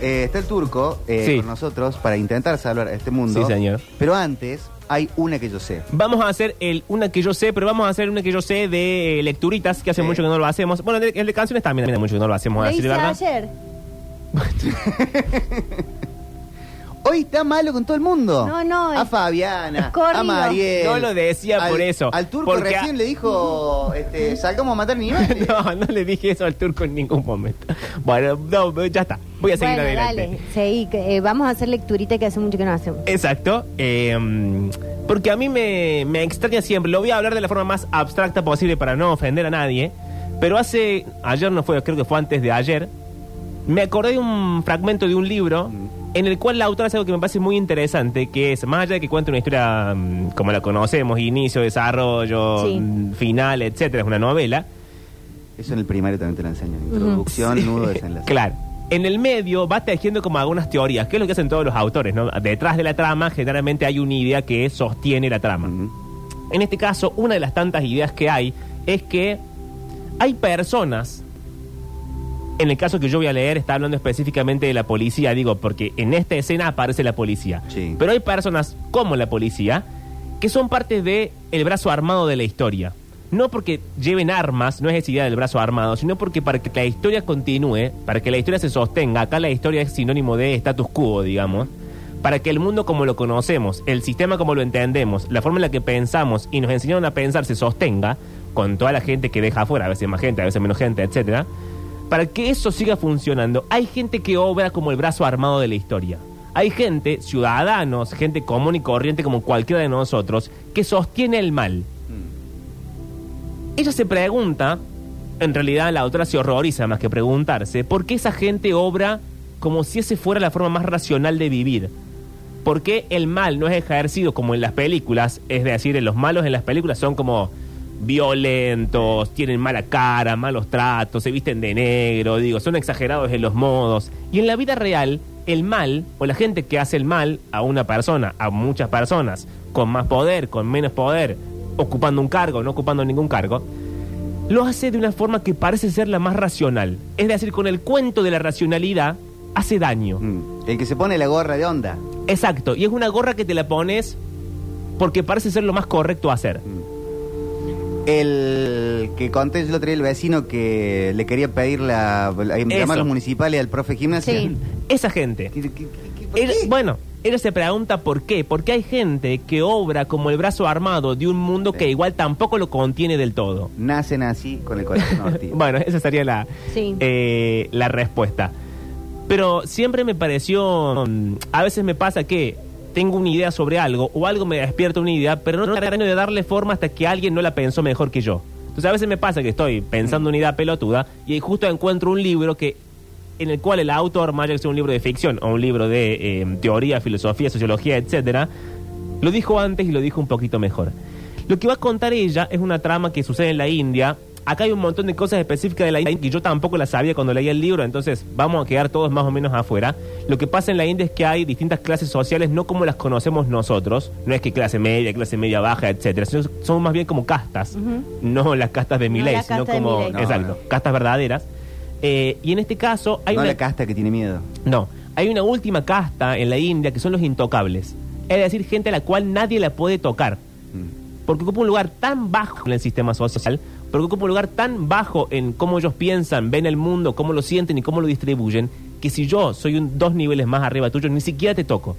Eh, está el turco eh, Sí. con nosotros para intentar salvar a este mundo. Sí, señor. Pero antes hay una que yo sé. Vamos a hacer el, una que yo sé, pero vamos a hacer una que yo sé de eh, lecturitas, que hace Sí. mucho que no lo hacemos. Bueno, de, el de canciones también hace mucho que no lo hacemos, a Lo decir hice verdad. ayer. Hoy está malo con todo el mundo. No, no, A es- Fabiana, corrido. a Mariel. No lo decía al- por eso, Al turco porque recién a- le dijo, este, salgamos a matar animales. No, no le dije eso al turco en ningún momento. Bueno, no, ya está. Voy a seguir Bueno, adelante. dale. Seguí, que, eh, vamos a hacer lecturita que hace mucho que no hacemos. Exacto. eh, porque a mí me, me extraña siempre. Lo voy a hablar de la forma más abstracta posible para no ofender a nadie. Pero hace. Ayer no fue, creo que fue antes de ayer. Me acordé de un fragmento de un libro en el cual la autora hace algo que me parece muy interesante, que es, más allá de que cuenta una historia mm, como la conocemos, inicio, desarrollo, Sí. mm, final, etcétera, es una novela. Eso en el primario también te lo enseñan. Introducción, nudo, desenlace. Claro. En el medio va tejiendo como algunas teorías, que es lo que hacen todos los autores, ¿no? Detrás de la trama generalmente hay una idea que sostiene la trama. Ujú. En este caso, una de las tantas ideas que hay es que hay personas, en el caso que yo voy a leer, está hablando específicamente de la policía, digo, porque en esta escena aparece la policía. Sí. Pero hay personas como la policía que son parte de el brazo armado de la historia. No porque lleven armas, no es esa idea del brazo armado, sino porque para que la historia continúe, para que la historia se sostenga, acá la historia es sinónimo de status quo, digamos, para que el mundo como lo conocemos, el sistema como lo entendemos, la forma en la que pensamos y nos enseñaron a pensar se sostenga, con toda la gente que deja afuera, a veces más gente, a veces menos gente, etcétera, para que eso siga funcionando, hay gente que obra como el brazo armado de la historia. Hay gente, ciudadanos, gente común y corriente como cualquiera de nosotros, que sostiene el mal. Ella se pregunta, en realidad la autora se horroriza más que preguntarse, ¿por qué esa gente obra como si ese fuera la forma más racional de vivir? ¿Por qué el mal no es ejercido como en las películas? Es decir, los malos en las películas son como violentos, tienen mala cara, malos tratos, se visten de negro, digo, son exagerados en los modos. Y en la vida real, el mal, o la gente que hace el mal a una persona, a muchas personas, con más poder, con menos poder, ocupando un cargo, no ocupando ningún cargo, lo hace de una forma que parece ser la más racional. Es decir, con el cuento de la racionalidad hace daño. Mm. El que se pone la gorra de onda. Exacto, y es una gorra que te la pones porque parece ser lo más correcto a hacer. El que conté yo el otro día el vecino que le quería pedir la, la- llamar a los municipales al profe gimnasia. Sí. Esa gente. ¿Qué- qué- qué- qué- por Él- qué? bueno, ella se pregunta por qué. Porque hay gente que obra como el brazo armado de un mundo que igual tampoco lo contiene del todo. Nacen así con el corazón. Bueno, esa sería la, Sí. eh, la respuesta. Pero siempre me pareció, mm, a veces me pasa que tengo una idea sobre algo o algo me despierta una idea, pero no termino de darle forma hasta que alguien no la pensó mejor que yo. Entonces a veces me pasa que estoy pensando una idea pelotuda y justo encuentro un libro que en el cual el autor, más que sea un libro de ficción o un libro de eh, teoría, filosofía, sociología, etcétera, lo dijo antes y lo dijo un poquito mejor. Lo que va a contar ella es una trama que sucede en la India. Acá hay un montón de cosas específicas de la India que yo tampoco las sabía cuando leía el libro, entonces vamos a quedar todos más o menos afuera. Lo que pasa en la India es que hay distintas clases sociales, no como las conocemos nosotros. No es que clase media, clase media baja, etcétera. sino Son más bien como castas, no las castas de No Milei, la sino como. No, exacto, no. castas verdaderas. Eh, y en este caso hay no una la casta que tiene miedo. no, hay una última casta en la India que son los intocables. Es decir, gente a la cual nadie la puede tocar. Mm. Porque ocupa un lugar tan bajo en el sistema social, porque ocupa un lugar tan bajo en cómo ellos piensan, ven el mundo, cómo lo sienten y cómo lo distribuyen, que si yo soy un, dos niveles más arriba tuyo, ni siquiera te toco.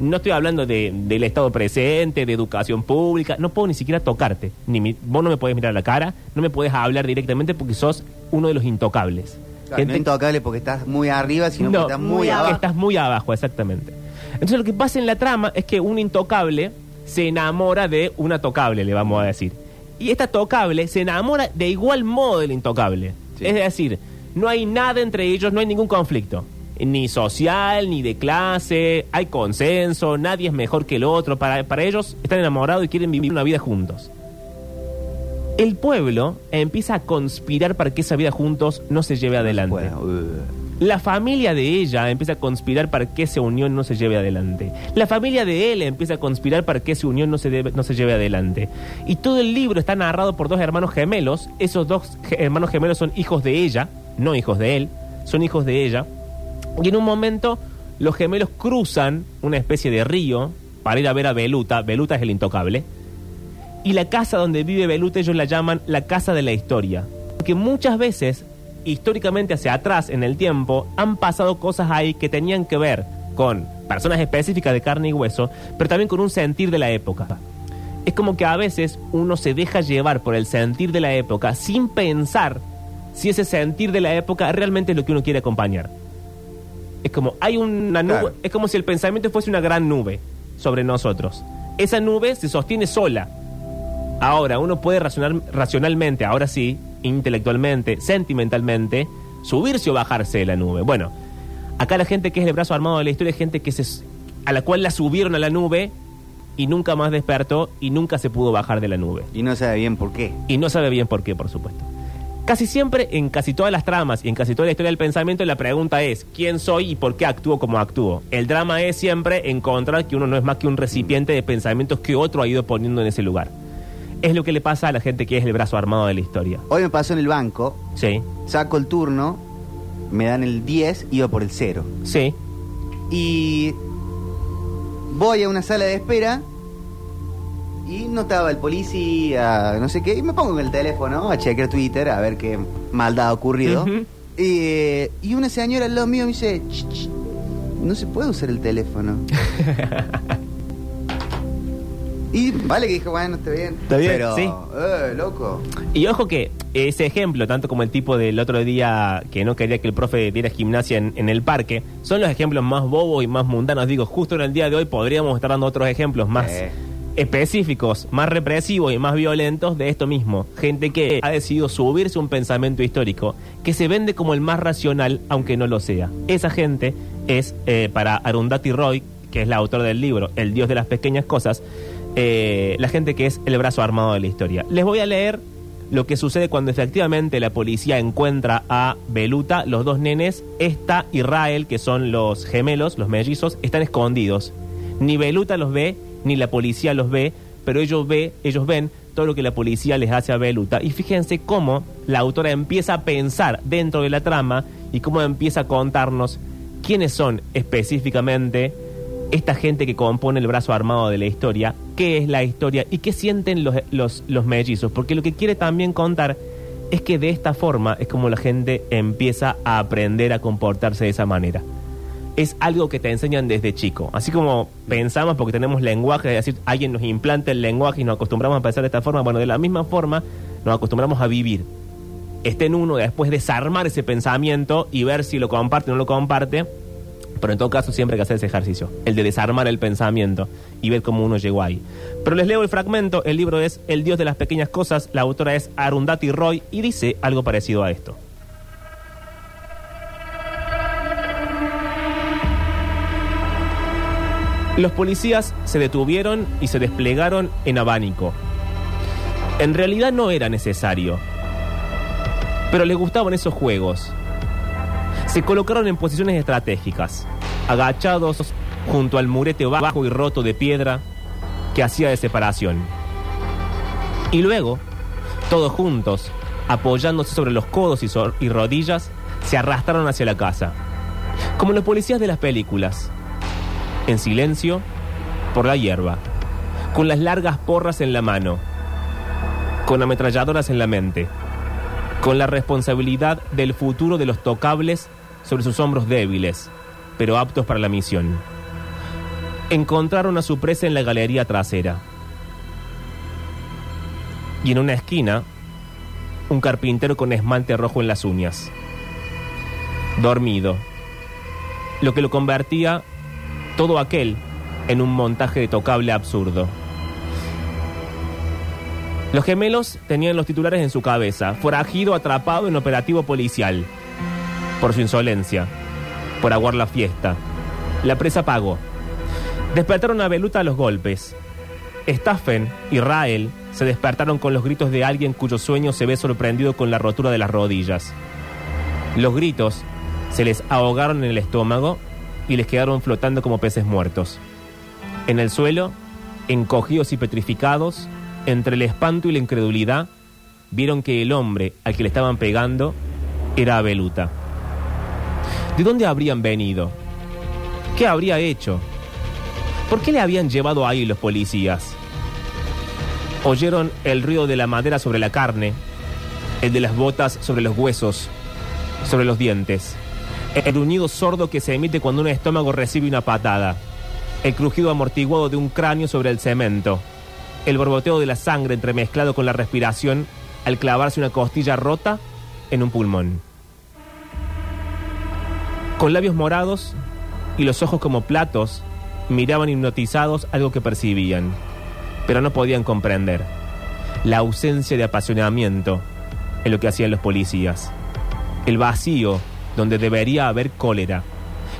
No estoy hablando de, del estado presente, de educación pública, no puedo ni siquiera tocarte. Ni mi- vos no me podés mirar a la cara, no me podés hablar directamente porque sos uno de los intocables. Claro, Gente- no intocable porque estás muy arriba, sino no, porque estás muy muy abajo. abajo. Estás muy abajo, exactamente. Entonces lo que pasa en la trama es que un intocable se enamora de una tocable, le vamos a decir. Y esta tocable se enamora de igual modo del intocable. Sí. Es decir, no hay nada entre ellos, no hay ningún conflicto. Ni social, ni de clase, hay consenso, nadie es mejor que el otro. Para, para ellos están enamorados y quieren vivir una vida juntos. El pueblo empieza a conspirar para que esa vida juntos no se lleve adelante. Bueno, uh. La familia de ella empieza a conspirar para que esa unión no se lleve adelante. La familia de él empieza a conspirar para que esa unión no se, no se lleve adelante. Y todo el libro está narrado por dos hermanos gemelos. Esos dos hermanos gemelos son hijos de ella, no hijos de él, son hijos de ella. Y en un momento los gemelos cruzan una especie de río para ir a ver a Beluta. Beluta es el intocable. Y la casa donde vive Beluta ellos la llaman la casa de la historia. Porque muchas veces, históricamente hacia atrás en el tiempo, han pasado cosas ahí que tenían que ver con personas específicas de carne y hueso, pero también con un sentir de la época. Es como que a veces uno se deja llevar por el sentir de la época sin pensar si ese sentir de la época realmente es lo que uno quiere acompañar. Es como hay una nube, Claro. es como si el pensamiento fuese una gran nube sobre nosotros. Esa nube se sostiene sola. Ahora, uno puede racionar, racionalmente, ahora sí, intelectualmente, sentimentalmente, subirse o bajarse de la nube. Bueno, acá la gente que es el brazo armado de la historia es gente que se, a la cual la subieron a la nube y nunca más despertó y nunca se pudo bajar de la nube. Y no sabe bien por qué. Y no sabe bien por qué, por supuesto. Casi siempre, en casi todas las tramas y en casi toda la historia del pensamiento, la pregunta es, ¿quién soy y por qué actúo como actúo? El drama es siempre encontrar que uno no es más que un recipiente de pensamientos que otro ha ido poniendo en ese lugar. Es lo que le pasa a la gente que es el brazo armado de la historia. Hoy me pasó en el banco, Sí, saco el turno, me dan el 10, iba por el 0. sí, Y voy a una sala de espera y no estaba el policía, no sé qué, y me pongo en el teléfono a chequear Twitter a ver qué maldad ha ocurrido. Ujú. y, y una señora al lado mío me dice, "Ch, ch, no se puede usar el teléfono. y vale que dijo, bueno, está bien. Está bien, Pero, sí. eh, loco. Y ojo que ese ejemplo, tanto como el tipo del otro día que no quería que el profe diera gimnasia en, en el parque, son los ejemplos más bobos y más mundanos. Digo, justo en el día de hoy podríamos estar dando otros ejemplos más Eh. específicos, más represivos y más violentos de esto mismo. Gente que ha decidido subirse a un pensamiento histórico que se vende como el más racional, aunque no lo sea. Esa gente es, eh, para Arundhati Roy, que es la autora del libro El Dios de las Pequeñas Cosas, eh, la gente que es el brazo armado de la historia. Les voy a leer lo que sucede cuando efectivamente la policía encuentra a Beluta, los dos nenes, esta y Rael, que son los gemelos, los mellizos, están escondidos. Ni Beluta los ve, ni la policía los ve, pero ellos, ve, ellos ven todo lo que la policía les hace a Beluta. Y fíjense cómo la autora empieza a pensar dentro de la trama y cómo empieza a contarnos quiénes son específicamente esta gente que compone el brazo armado de la historia, qué es la historia y qué sienten los, los, los mellizos. Porque lo que quiere también contar es que de esta forma es como la gente empieza a aprender a comportarse de esa manera. Es algo que te enseñan desde chico. Así como pensamos porque tenemos lenguaje, es decir, alguien nos implanta el lenguaje y nos acostumbramos a pensar de esta forma, bueno, de la misma forma nos acostumbramos a vivir. Está en uno después desarmar ese pensamiento y ver si lo comparte o no lo comparte, pero en todo caso siempre hay que hacer ese ejercicio, el de desarmar el pensamiento y ver cómo uno llegó ahí. Pero les leo el fragmento, el libro es El Dios de las Pequeñas Cosas, la autora es Arundhati Roy y dice algo parecido a esto. Los policías se detuvieron y se desplegaron en abanico. En realidad no era necesario, pero les gustaban esos juegos. Se colocaron en posiciones estratégicas, agachados junto al murete bajo y roto de piedra que hacía de separación. Y luego, todos juntos, apoyándose sobre los codos y, rodillas, se arrastraron hacia la casa, como los policías de las películas, en silencio, por la hierba, con las largas porras en la mano, con ametralladoras en la mente, con la responsabilidad del futuro de los tocables sobre sus hombros débiles, pero aptos para la misión. Encontraron a su presa en la galería trasera. Y en una esquina, un carpintero con esmalte rojo en las uñas. Dormido. Lo que lo convertía todo aquel en un montaje de tocable absurdo. Los gemelos tenían los titulares en su cabeza. Forajido atrapado en operativo policial. Por su insolencia. Por aguar la fiesta. La presa pagó. Despertaron a Beluta a los golpes. Staffen y Rael se despertaron con los gritos de alguien cuyo sueño se ve sorprendido con la rotura de las rodillas. Los gritos se les ahogaron en el estómago y les quedaron flotando como peces muertos. En el suelo, encogidos y petrificados, entre el espanto y la incredulidad, vieron que el hombre al que le estaban pegando era Beluta. ¿De dónde habrían venido? ¿Qué habría hecho? ¿Por qué le habían llevado ahí los policías? Oyeron el ruido de la madera sobre la carne, el de las botas sobre los huesos, sobre los dientes, el gruñido sordo que se emite cuando un estómago recibe una patada, el crujido amortiguado de un cráneo sobre el cemento, el borboteo de la sangre entremezclado con la respiración al clavarse una costilla rota en un pulmón. Con labios morados y los ojos como platos, miraban hipnotizados algo que percibían, pero no podían comprender. La ausencia de apasionamiento en lo que hacían los policías. El vacío donde debería haber cólera.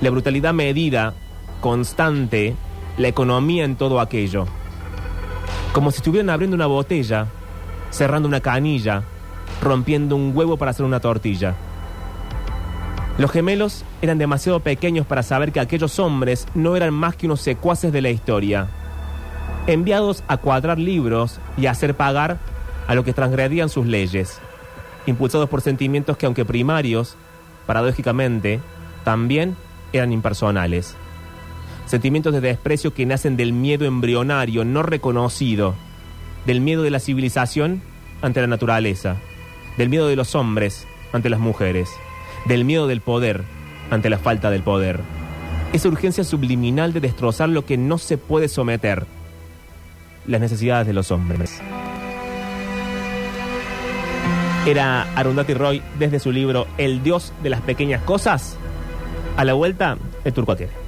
La brutalidad medida, constante, la economía en todo aquello. Como si estuvieran abriendo una botella, cerrando una canilla, rompiendo un huevo para hacer una tortilla. Los gemelos eran demasiado pequeños para saber que aquellos hombres no eran más que unos secuaces de la historia, enviados a cuadrar libros y a hacer pagar a lo que transgredían sus leyes, impulsados por sentimientos que aunque primarios, paradójicamente, también eran impersonales. Sentimientos de desprecio que nacen del miedo embrionario no reconocido, del miedo de la civilización ante la naturaleza, del miedo de los hombres ante las mujeres, del miedo del poder ante la falta del poder. Esa urgencia subliminal de destrozar lo que no se puede someter, las necesidades de los hombres. Era Arundhati Roy desde su libro El Dios de las Pequeñas Cosas. A la vuelta, el turco tiene.